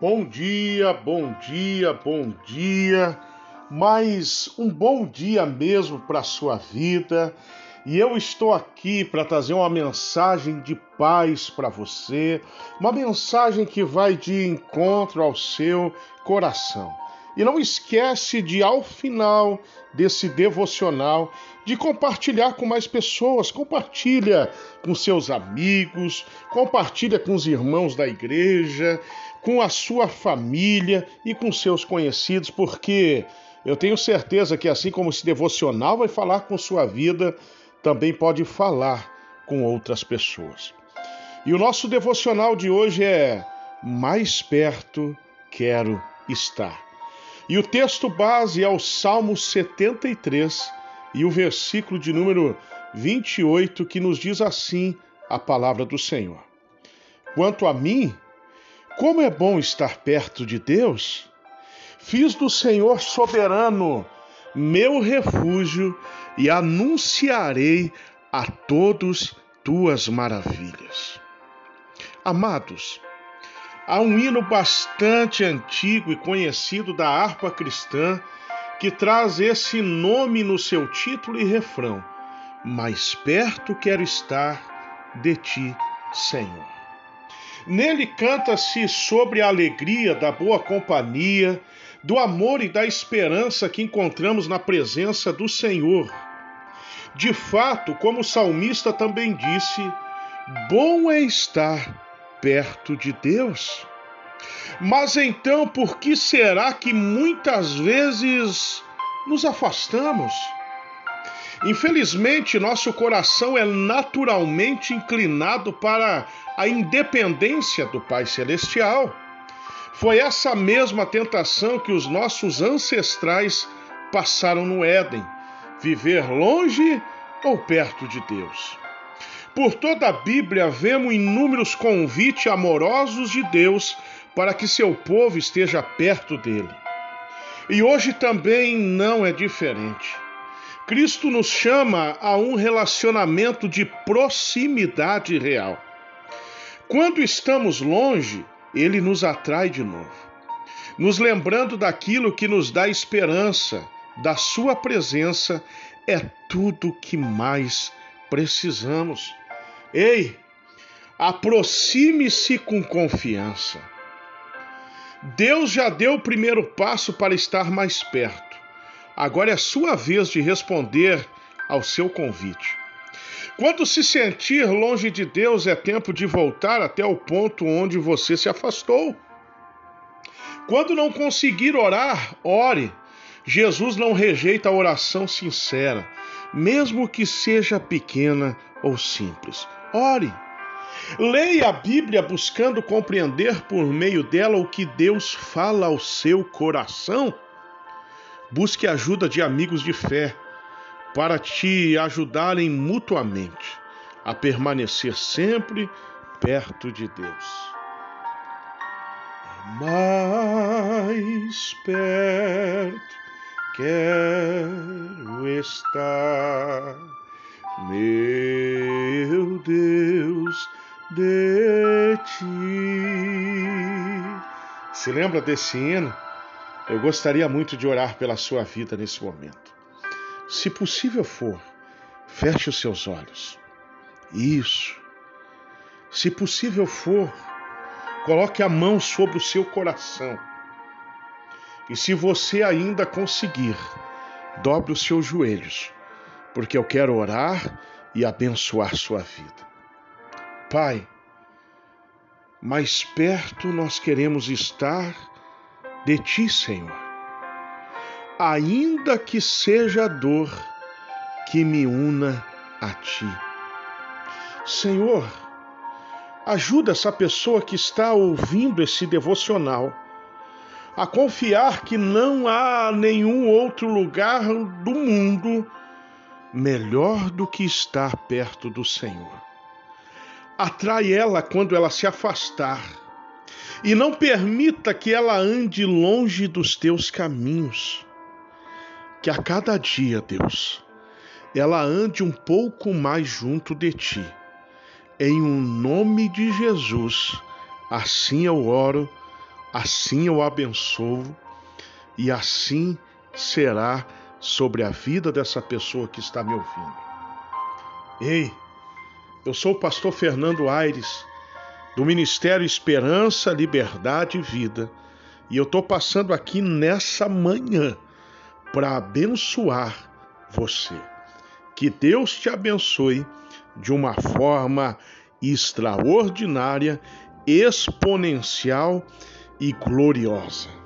Bom dia, bom dia, bom dia. Mais um bom dia mesmo para a sua vida. E eu estou aqui para trazer uma mensagem de paz para você, uma mensagem que vai de encontro ao seu coração. E não esquece de, ao final desse devocional, de compartilhar com mais pessoas. Compartilha com seus amigos, compartilha com os irmãos da igreja, com a sua família e com seus conhecidos, porque eu tenho certeza que assim como esse devocional vai falar com sua vida, também pode falar com outras pessoas. E o nosso devocional de hoje é Mais perto quero estar. E o texto base é o Salmo 73 e o versículo de número 28 que nos diz assim a palavra do Senhor. Quanto a mim, como é bom estar perto de Deus! Fiz do Senhor soberano meu refúgio e anunciarei a todos tuas maravilhas. Amados, Há um hino bastante antigo e conhecido da harpa cristã que traz esse nome no seu título e refrão: Mais perto quero estar de ti, Senhor. Nele canta-se sobre a alegria da boa companhia, do amor e da esperança que encontramos na presença do Senhor. De fato, como o salmista também disse, bom é estar perto de Deus. Mas então, por que será que muitas vezes nos afastamos? Infelizmente, nosso coração é naturalmente inclinado para a independência do Pai Celestial. Foi essa mesma tentação que os nossos ancestrais passaram no Éden: viver longe ou perto de Deus. Por toda a Bíblia vemos inúmeros convites amorosos de Deus para que seu povo esteja perto dele. E hoje também não é diferente. Cristo nos chama a um relacionamento de proximidade real. Quando estamos longe, ele nos atrai de novo, nos lembrando daquilo que nos dá esperança, da sua presença é tudo que mais precisamos. Ei, aproxime-se com confiança. Deus já deu o primeiro passo para estar mais perto. Agora é sua vez de responder ao seu convite. Quando se sentir longe de Deus, é tempo de voltar até o ponto onde você se afastou. Quando não conseguir orar, ore. Jesus não rejeita a oração sincera, mesmo que seja pequena ou simples. Ore. Leia a Bíblia buscando compreender por meio dela o que Deus fala ao seu coração. Busque ajuda de amigos de fé para te ajudarem mutuamente a permanecer sempre perto de Deus. Mais perto quero estar meu ti. Se lembra desse hino? Eu gostaria muito de orar pela sua vida nesse momento. Se possível for, feche os seus olhos. Isso. Se possível for, coloque a mão sobre o seu coração. E se você ainda conseguir, dobre os seus joelhos porque eu quero orar e abençoar sua vida. Pai, mais perto nós queremos estar de Ti, Senhor. Ainda que seja a dor que me una a Ti. Senhor, ajuda essa pessoa que está ouvindo esse devocional a confiar que não há nenhum outro lugar do mundo melhor do que estar perto do Senhor. Atrai ela quando ela se afastar, e não permita que ela ande longe dos teus caminhos. Que a cada dia, Deus, ela ande um pouco mais junto de ti. Em um nome de Jesus, assim eu oro, assim eu abençoo e assim será sobre a vida dessa pessoa que está me ouvindo. Ei, eu sou o pastor Fernando Aires, do Ministério Esperança, Liberdade e Vida, e eu estou passando aqui nessa manhã para abençoar você. Que Deus te abençoe de uma forma extraordinária, exponencial e gloriosa.